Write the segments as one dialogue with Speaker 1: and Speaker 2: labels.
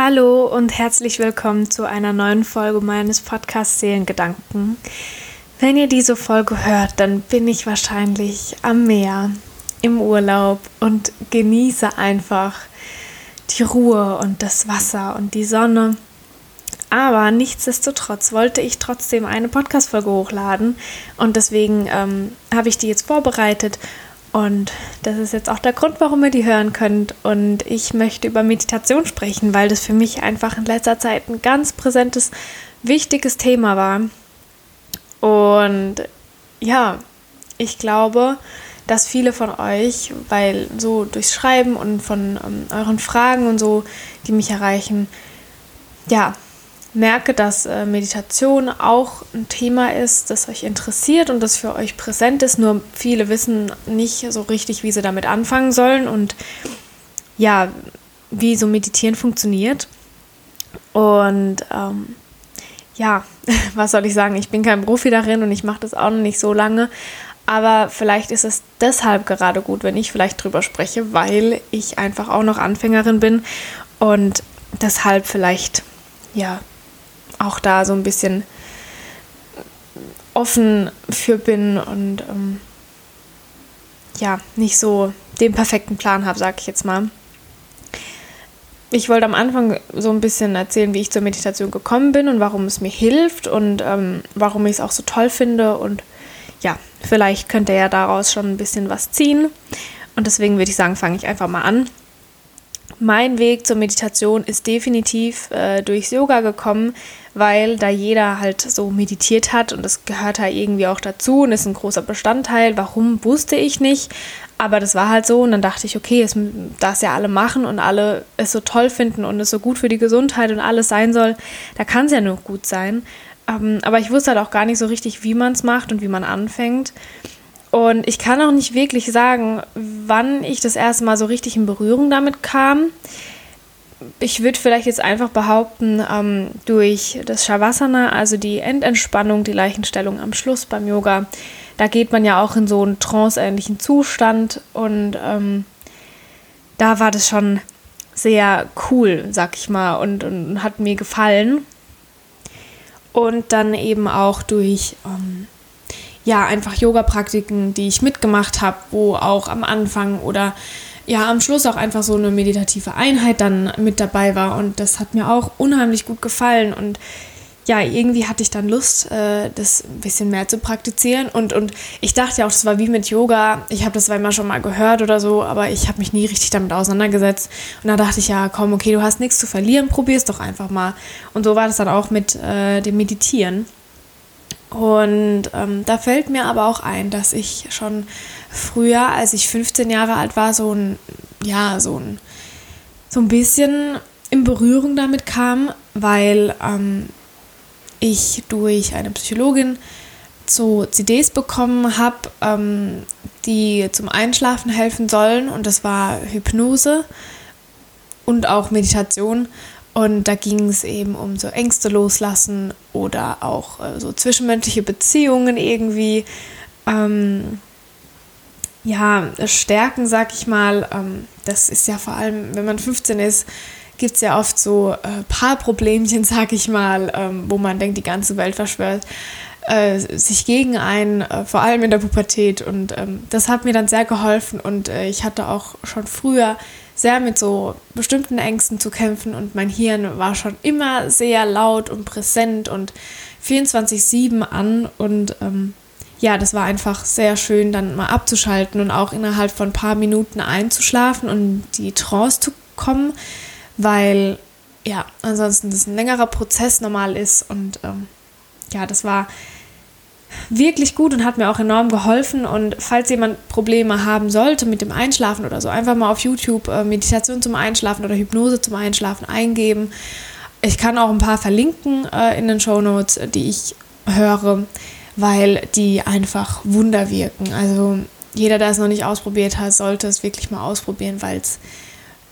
Speaker 1: Hallo und herzlich willkommen zu einer neuen Folge meines Podcasts Seelengedanken. Wenn ihr diese Folge hört, dann bin ich wahrscheinlich am Meer, im Urlaub und genieße einfach die Ruhe und das Wasser und die Sonne. Aber nichtsdestotrotz wollte ich trotzdem eine Podcast-Folge hochladen und deswegen ähm, habe ich die jetzt vorbereitet und das ist jetzt auch der Grund, warum ihr die hören könnt. Und ich möchte über Meditation sprechen, weil das für mich einfach in letzter Zeit ein ganz präsentes, wichtiges Thema war. Und ja, ich glaube, dass viele von euch, weil so durchs Schreiben und von ähm, euren Fragen und so, die mich erreichen, ja, merke, dass äh, Meditation auch ein Thema ist, das euch interessiert und das für euch präsent ist. Nur viele wissen nicht so richtig, wie sie damit anfangen sollen und ja, wie so Meditieren funktioniert. Und ähm, ja, was soll ich sagen? Ich bin kein Profi darin und ich mache das auch noch nicht so lange. Aber vielleicht ist es deshalb gerade gut, wenn ich vielleicht drüber spreche, weil ich einfach auch noch Anfängerin bin und deshalb vielleicht ja auch da so ein bisschen offen für bin und ähm, ja, nicht so den perfekten Plan habe, sage ich jetzt mal. Ich wollte am Anfang so ein bisschen erzählen, wie ich zur Meditation gekommen bin und warum es mir hilft und ähm, warum ich es auch so toll finde. Und ja, vielleicht könnt ihr ja daraus schon ein bisschen was ziehen. Und deswegen würde ich sagen, fange ich einfach mal an. Mein Weg zur Meditation ist definitiv äh, durchs Yoga gekommen, weil da jeder halt so meditiert hat und das gehört halt irgendwie auch dazu und ist ein großer Bestandteil. Warum wusste ich nicht, aber das war halt so und dann dachte ich, okay, es das ja alle machen und alle es so toll finden und es so gut für die Gesundheit und alles sein soll, da kann es ja nur gut sein. Ähm, aber ich wusste halt auch gar nicht so richtig, wie man es macht und wie man anfängt. Und ich kann auch nicht wirklich sagen, wann ich das erste Mal so richtig in Berührung damit kam. Ich würde vielleicht jetzt einfach behaupten, ähm, durch das Shavasana, also die Endentspannung, die Leichenstellung am Schluss beim Yoga, da geht man ja auch in so einen tranceähnlichen Zustand und ähm, da war das schon sehr cool, sag ich mal, und, und hat mir gefallen. Und dann eben auch durch ähm, ja, einfach Yoga-Praktiken, die ich mitgemacht habe, wo auch am Anfang oder ja, am Schluss auch einfach so eine meditative Einheit dann mit dabei war. Und das hat mir auch unheimlich gut gefallen. Und ja, irgendwie hatte ich dann Lust, äh, das ein bisschen mehr zu praktizieren. Und, und ich dachte ja auch, das war wie mit Yoga. Ich habe das immer schon mal gehört oder so, aber ich habe mich nie richtig damit auseinandergesetzt. Und da dachte ich, ja, komm, okay, du hast nichts zu verlieren, probier es doch einfach mal. Und so war das dann auch mit äh, dem Meditieren. Und ähm, da fällt mir aber auch ein, dass ich schon früher, als ich 15 Jahre alt war, so ein, ja, so ein, so ein bisschen in Berührung damit kam, weil ähm, ich durch eine Psychologin so CDs bekommen habe, ähm, die zum Einschlafen helfen sollen. Und das war Hypnose und auch Meditation. Und da ging es eben um so Ängste loslassen oder auch äh, so zwischenmenschliche Beziehungen irgendwie. Ähm, ja, stärken, sag ich mal. Ähm, das ist ja vor allem, wenn man 15 ist, gibt es ja oft so äh, Paarproblemchen, sag ich mal, ähm, wo man denkt, die ganze Welt verschwört äh, sich gegen einen, äh, vor allem in der Pubertät. Und ähm, das hat mir dann sehr geholfen und äh, ich hatte auch schon früher sehr mit so bestimmten Ängsten zu kämpfen und mein Hirn war schon immer sehr laut und präsent und 24-7 an und ähm, ja, das war einfach sehr schön, dann mal abzuschalten und auch innerhalb von ein paar Minuten einzuschlafen und die Trance zu kommen, weil ja, ansonsten das ein längerer Prozess normal ist und ähm, ja, das war wirklich gut und hat mir auch enorm geholfen. Und falls jemand Probleme haben sollte mit dem Einschlafen oder so, einfach mal auf YouTube äh, Meditation zum Einschlafen oder Hypnose zum Einschlafen eingeben. Ich kann auch ein paar verlinken äh, in den Show Notes, die ich höre, weil die einfach Wunder wirken. Also jeder, der es noch nicht ausprobiert hat, sollte es wirklich mal ausprobieren, weil es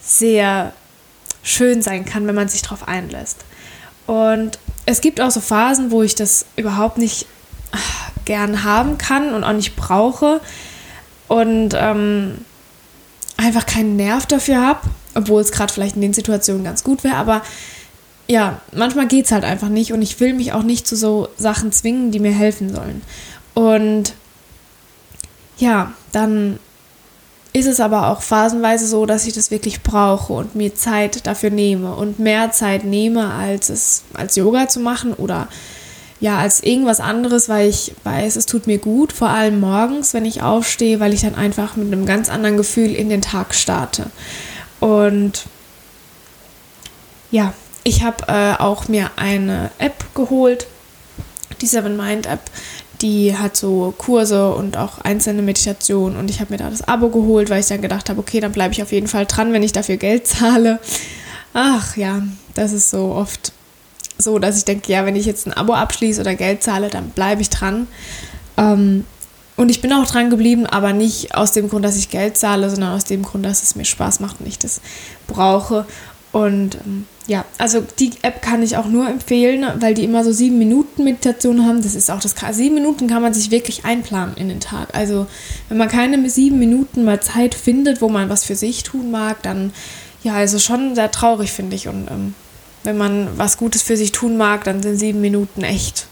Speaker 1: sehr schön sein kann, wenn man sich darauf einlässt. Und es gibt auch so Phasen, wo ich das überhaupt nicht gern haben kann und auch nicht brauche und ähm, einfach keinen Nerv dafür habe. obwohl es gerade vielleicht in den Situationen ganz gut wäre, aber ja, manchmal geht es halt einfach nicht und ich will mich auch nicht zu so Sachen zwingen, die mir helfen sollen. Und ja, dann ist es aber auch phasenweise so, dass ich das wirklich brauche und mir Zeit dafür nehme und mehr Zeit nehme, als es als Yoga zu machen oder ja, als irgendwas anderes, weil ich weiß, es tut mir gut, vor allem morgens, wenn ich aufstehe, weil ich dann einfach mit einem ganz anderen Gefühl in den Tag starte. Und ja, ich habe äh, auch mir eine App geholt, die Seven Mind App. Die hat so Kurse und auch einzelne Meditationen und ich habe mir da das Abo geholt, weil ich dann gedacht habe, okay, dann bleibe ich auf jeden Fall dran, wenn ich dafür Geld zahle. Ach ja, das ist so oft so, dass ich denke, ja, wenn ich jetzt ein Abo abschließe oder Geld zahle, dann bleibe ich dran. Ähm, und ich bin auch dran geblieben, aber nicht aus dem Grund, dass ich Geld zahle, sondern aus dem Grund, dass es mir Spaß macht und ich das brauche. Und ähm, ja, also die App kann ich auch nur empfehlen, weil die immer so sieben Minuten Meditation haben. Das ist auch das Sieben Minuten kann man sich wirklich einplanen in den Tag. Also wenn man keine sieben Minuten mal Zeit findet, wo man was für sich tun mag, dann ja, also schon sehr traurig, finde ich. Und ähm, wenn man was Gutes für sich tun mag, dann sind sieben Minuten echt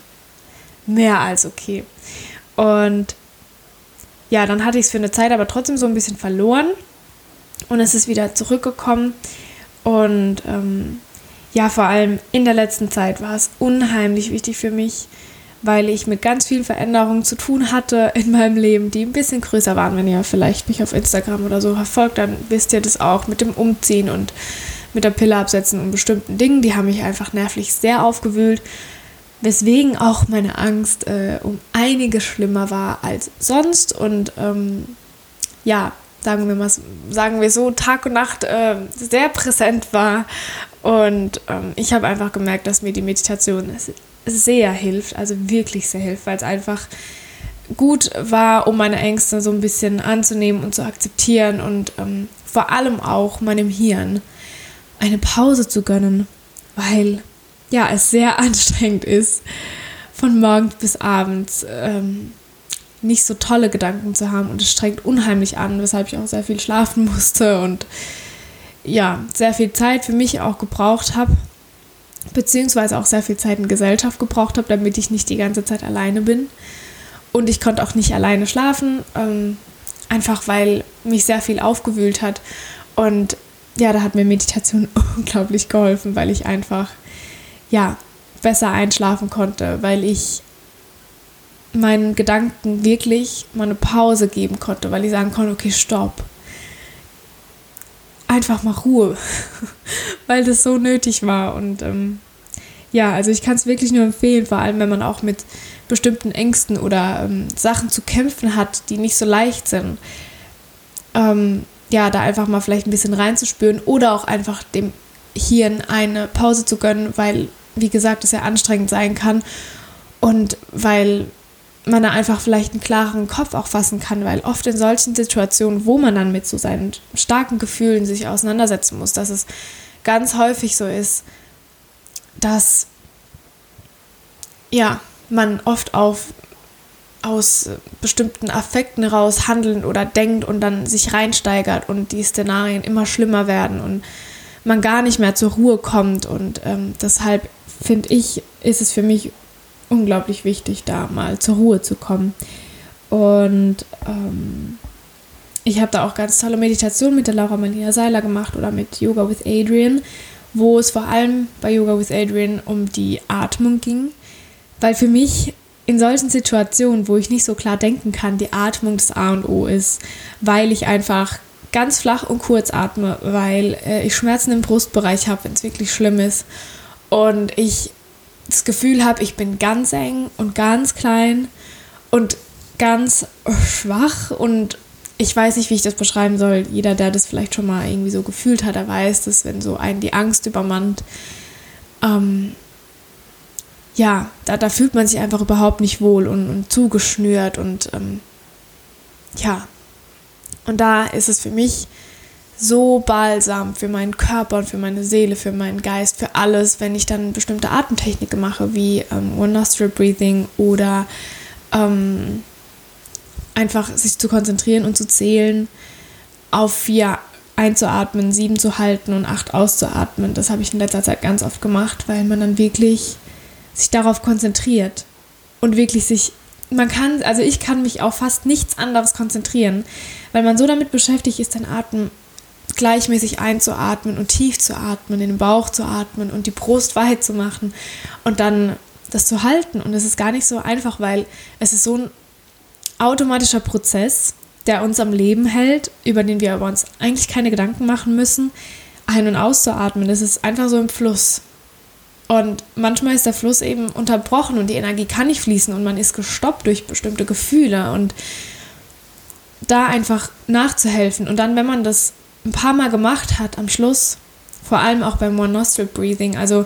Speaker 1: mehr als okay. Und ja, dann hatte ich es für eine Zeit aber trotzdem so ein bisschen verloren und es ist wieder zurückgekommen. Und ähm, ja, vor allem in der letzten Zeit war es unheimlich wichtig für mich, weil ich mit ganz vielen Veränderungen zu tun hatte in meinem Leben, die ein bisschen größer waren. Wenn ihr vielleicht mich auf Instagram oder so verfolgt, dann wisst ihr das auch mit dem Umziehen und mit der Pille absetzen und bestimmten Dingen. Die haben mich einfach nervlich sehr aufgewühlt, weswegen auch meine Angst äh, um einiges schlimmer war als sonst. Und ähm, ja, sagen wir mal, sagen wir so, Tag und Nacht äh, sehr präsent war. Und ähm, ich habe einfach gemerkt, dass mir die Meditation sehr hilft, also wirklich sehr hilft, weil es einfach gut war, um meine Ängste so ein bisschen anzunehmen und zu akzeptieren und ähm, vor allem auch meinem Hirn eine Pause zu gönnen, weil ja, es sehr anstrengend ist, von morgens bis abends ähm, nicht so tolle Gedanken zu haben und es strengt unheimlich an, weshalb ich auch sehr viel schlafen musste und ja, sehr viel Zeit für mich auch gebraucht habe, beziehungsweise auch sehr viel Zeit in Gesellschaft gebraucht habe, damit ich nicht die ganze Zeit alleine bin. Und ich konnte auch nicht alleine schlafen, ähm, einfach weil mich sehr viel aufgewühlt hat. Und ja, da hat mir Meditation unglaublich geholfen, weil ich einfach, ja, besser einschlafen konnte, weil ich meinen Gedanken wirklich mal eine Pause geben konnte, weil ich sagen konnte, okay, stopp. Einfach mal Ruhe, weil das so nötig war. Und ähm, ja, also ich kann es wirklich nur empfehlen, vor allem wenn man auch mit bestimmten Ängsten oder ähm, Sachen zu kämpfen hat, die nicht so leicht sind. Ähm, ja, da einfach mal vielleicht ein bisschen reinzuspüren oder auch einfach dem Hirn eine Pause zu gönnen, weil, wie gesagt, es ja anstrengend sein kann und weil man da einfach vielleicht einen klaren Kopf auch fassen kann, weil oft in solchen Situationen, wo man dann mit so seinen starken Gefühlen sich auseinandersetzen muss, dass es ganz häufig so ist, dass ja, man oft auf aus bestimmten Affekten raus handeln oder denkt und dann sich reinsteigert und die Szenarien immer schlimmer werden und man gar nicht mehr zur Ruhe kommt. Und ähm, deshalb finde ich, ist es für mich unglaublich wichtig, da mal zur Ruhe zu kommen. Und ähm, ich habe da auch ganz tolle Meditationen mit der Laura Malia Seiler gemacht oder mit Yoga with Adrian, wo es vor allem bei Yoga with Adrian um die Atmung ging. Weil für mich in solchen Situationen, wo ich nicht so klar denken kann, die Atmung das A und O ist, weil ich einfach ganz flach und kurz atme, weil äh, ich Schmerzen im Brustbereich habe, wenn es wirklich schlimm ist und ich das Gefühl habe, ich bin ganz eng und ganz klein und ganz schwach und ich weiß nicht, wie ich das beschreiben soll. Jeder, der das vielleicht schon mal irgendwie so gefühlt hat, der weiß, dass wenn so einen die Angst übermannt, ähm, ja, da, da fühlt man sich einfach überhaupt nicht wohl und, und zugeschnürt und ähm, ja. Und da ist es für mich so balsam für meinen Körper und für meine Seele, für meinen Geist, für alles, wenn ich dann bestimmte Atemtechniken mache, wie ähm, One Nostril Breathing oder ähm, einfach sich zu konzentrieren und zu zählen auf vier einzuatmen, sieben zu halten und acht auszuatmen. Das habe ich in letzter Zeit ganz oft gemacht, weil man dann wirklich sich darauf konzentriert und wirklich sich, man kann, also ich kann mich auf fast nichts anderes konzentrieren, weil man so damit beschäftigt ist, den Atem gleichmäßig einzuatmen und tief zu atmen, in den Bauch zu atmen und die Brust weit zu machen und dann das zu halten. Und es ist gar nicht so einfach, weil es ist so ein automatischer Prozess, der uns am Leben hält, über den wir aber uns eigentlich keine Gedanken machen müssen, ein- und auszuatmen. Das ist einfach so im Fluss. Und manchmal ist der Fluss eben unterbrochen und die Energie kann nicht fließen und man ist gestoppt durch bestimmte Gefühle und da einfach nachzuhelfen. Und dann, wenn man das ein paar Mal gemacht hat am Schluss, vor allem auch beim One Nostril Breathing, also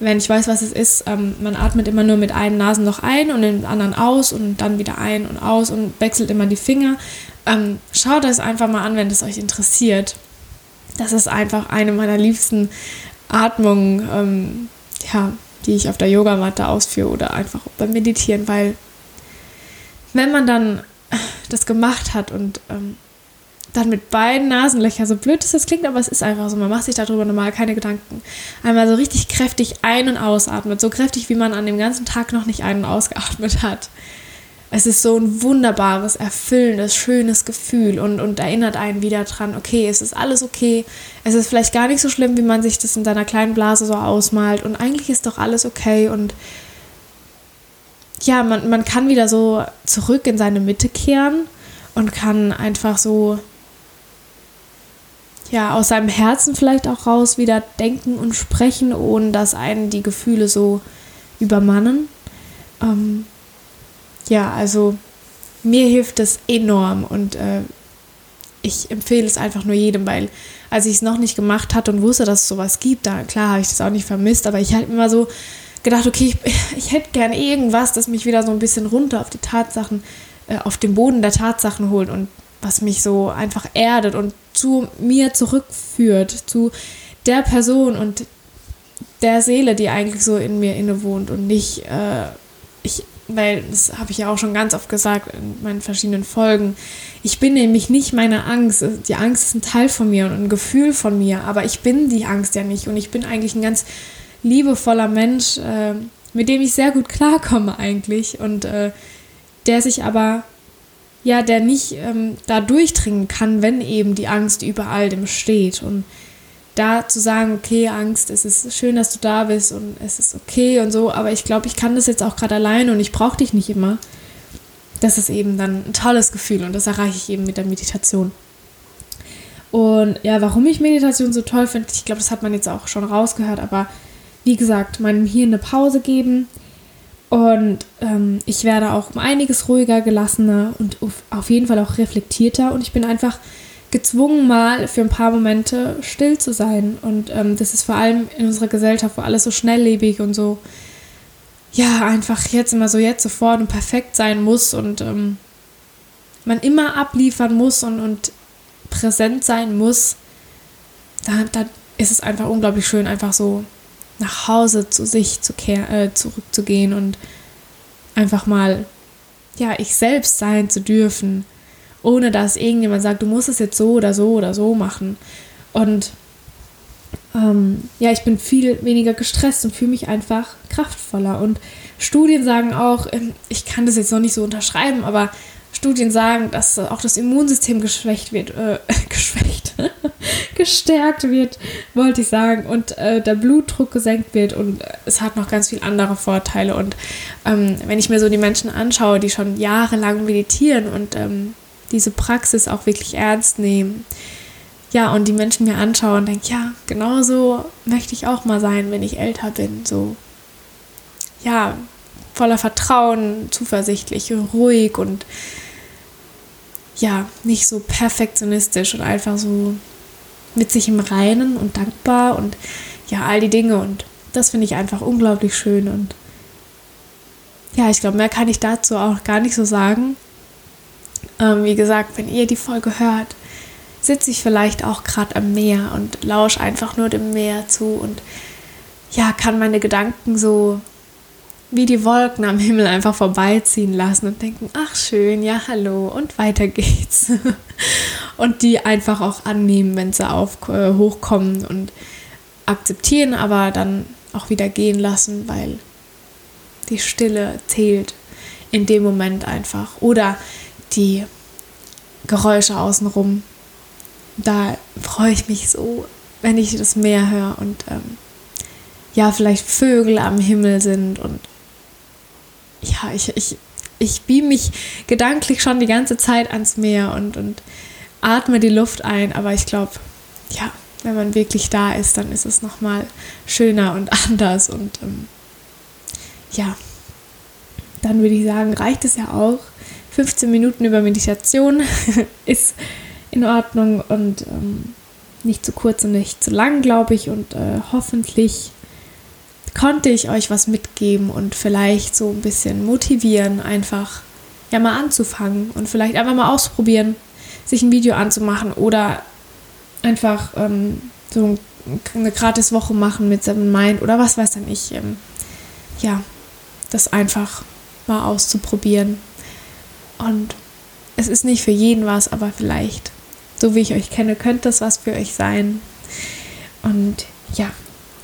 Speaker 1: wenn ich weiß, was es ist, ähm, man atmet immer nur mit einem Nasenloch ein und den anderen aus und dann wieder ein und aus und wechselt immer die Finger. Ähm, schaut das einfach mal an, wenn es euch interessiert. Das ist einfach eine meiner liebsten Atmungen, ähm, ja, die ich auf der Yogamatte ausführe oder einfach beim Meditieren, weil wenn man dann das gemacht hat und ähm, dann mit beiden Nasenlöchern, so blöd es das klingt, aber es ist einfach so, man macht sich darüber normal keine Gedanken. Einmal so richtig kräftig ein- und ausatmet, so kräftig, wie man an dem ganzen Tag noch nicht ein- und ausgeatmet hat. Es ist so ein wunderbares, erfüllendes, schönes Gefühl und, und erinnert einen wieder dran, okay, es ist alles okay. Es ist vielleicht gar nicht so schlimm, wie man sich das in seiner kleinen Blase so ausmalt und eigentlich ist doch alles okay und ja, man, man kann wieder so zurück in seine Mitte kehren und kann einfach so ja, aus seinem Herzen vielleicht auch raus wieder denken und sprechen, ohne dass einen die Gefühle so übermannen. Ähm, ja, also mir hilft das enorm und äh, ich empfehle es einfach nur jedem, weil als ich es noch nicht gemacht hatte und wusste, dass es sowas gibt, da klar habe ich das auch nicht vermisst, aber ich habe immer so gedacht, okay, ich, ich hätte gern irgendwas, das mich wieder so ein bisschen runter auf die Tatsachen, äh, auf den Boden der Tatsachen holt und was mich so einfach erdet und zu mir zurückführt, zu der Person und der Seele, die eigentlich so in mir innewohnt und nicht, äh, ich, weil das habe ich ja auch schon ganz oft gesagt in meinen verschiedenen Folgen, ich bin nämlich nicht meine Angst. Die Angst ist ein Teil von mir und ein Gefühl von mir, aber ich bin die Angst ja nicht und ich bin eigentlich ein ganz liebevoller Mensch, äh, mit dem ich sehr gut klarkomme eigentlich und äh, der sich aber ja, der nicht ähm, da durchdringen kann, wenn eben die Angst über all dem steht. Und da zu sagen, okay, Angst, es ist schön, dass du da bist und es ist okay und so, aber ich glaube, ich kann das jetzt auch gerade alleine und ich brauche dich nicht immer. Das ist eben dann ein tolles Gefühl und das erreiche ich eben mit der Meditation. Und ja, warum ich Meditation so toll finde, ich glaube, das hat man jetzt auch schon rausgehört, aber wie gesagt, meinem Hirn eine Pause geben, und ähm, ich werde auch um einiges ruhiger, gelassener und auf jeden Fall auch reflektierter. Und ich bin einfach gezwungen, mal für ein paar Momente still zu sein. Und ähm, das ist vor allem in unserer Gesellschaft, wo alles so schnelllebig und so, ja, einfach jetzt immer so jetzt sofort und perfekt sein muss und ähm, man immer abliefern muss und, und präsent sein muss. Da, da ist es einfach unglaublich schön, einfach so nach Hause zu sich zu äh, zurückzugehen und einfach mal, ja, ich selbst sein zu dürfen, ohne dass irgendjemand sagt, du musst es jetzt so oder so oder so machen. Und ähm, ja, ich bin viel weniger gestresst und fühle mich einfach kraftvoller. Und Studien sagen auch, ähm, ich kann das jetzt noch nicht so unterschreiben, aber Studien sagen, dass auch das Immunsystem geschwächt wird, äh, geschwächt, gestärkt wird, wollte ich sagen, und äh, der Blutdruck gesenkt wird und es hat noch ganz viele andere Vorteile. Und ähm, wenn ich mir so die Menschen anschaue, die schon jahrelang meditieren und ähm, diese Praxis auch wirklich ernst nehmen, ja, und die Menschen mir anschauen und denke, ja, genau so möchte ich auch mal sein, wenn ich älter bin, so, ja, voller Vertrauen, zuversichtlich, ruhig und ja, nicht so perfektionistisch und einfach so mit sich im Reinen und dankbar und ja, all die Dinge und das finde ich einfach unglaublich schön und ja, ich glaube, mehr kann ich dazu auch gar nicht so sagen. Ähm, wie gesagt, wenn ihr die Folge hört, sitze ich vielleicht auch gerade am Meer und lausche einfach nur dem Meer zu und ja, kann meine Gedanken so wie die Wolken am Himmel einfach vorbeiziehen lassen und denken, ach schön, ja, hallo und weiter geht's. und die einfach auch annehmen, wenn sie auf, äh, hochkommen und akzeptieren, aber dann auch wieder gehen lassen, weil die Stille zählt in dem Moment einfach. Oder die Geräusche außenrum. Da freue ich mich so, wenn ich das Meer höre und ähm, ja, vielleicht Vögel am Himmel sind und ja, ich, ich, ich beam mich gedanklich schon die ganze Zeit ans Meer und, und atme die Luft ein, aber ich glaube, ja, wenn man wirklich da ist, dann ist es nochmal schöner und anders und ähm, ja, dann würde ich sagen, reicht es ja auch. 15 Minuten über Meditation ist in Ordnung und ähm, nicht zu kurz und nicht zu lang, glaube ich. Und äh, hoffentlich konnte ich euch was mitgeben und vielleicht so ein bisschen motivieren, einfach ja mal anzufangen und vielleicht einfach mal ausprobieren, sich ein Video anzumachen oder einfach ähm, so eine gratis Woche machen mit Seven Mind oder was weiß dann ich. Ähm, ja, das einfach mal auszuprobieren. Und es ist nicht für jeden was, aber vielleicht, so wie ich euch kenne, könnte das was für euch sein. Und ja,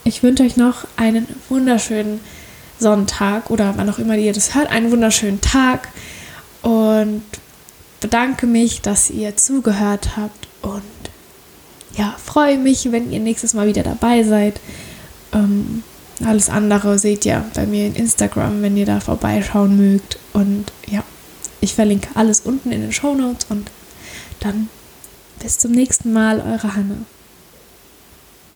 Speaker 1: ich wünsche euch noch einen wunderschönen Sonntag oder wann auch immer ihr das hört, einen wunderschönen Tag und bedanke mich, dass ihr zugehört habt und ja, freue mich, wenn ihr nächstes Mal wieder dabei seid. Ähm, alles andere seht ihr bei mir in Instagram, wenn ihr da vorbeischauen mögt. Und ja, ich verlinke alles unten in den Show Notes und dann bis zum nächsten Mal, eure Hanna.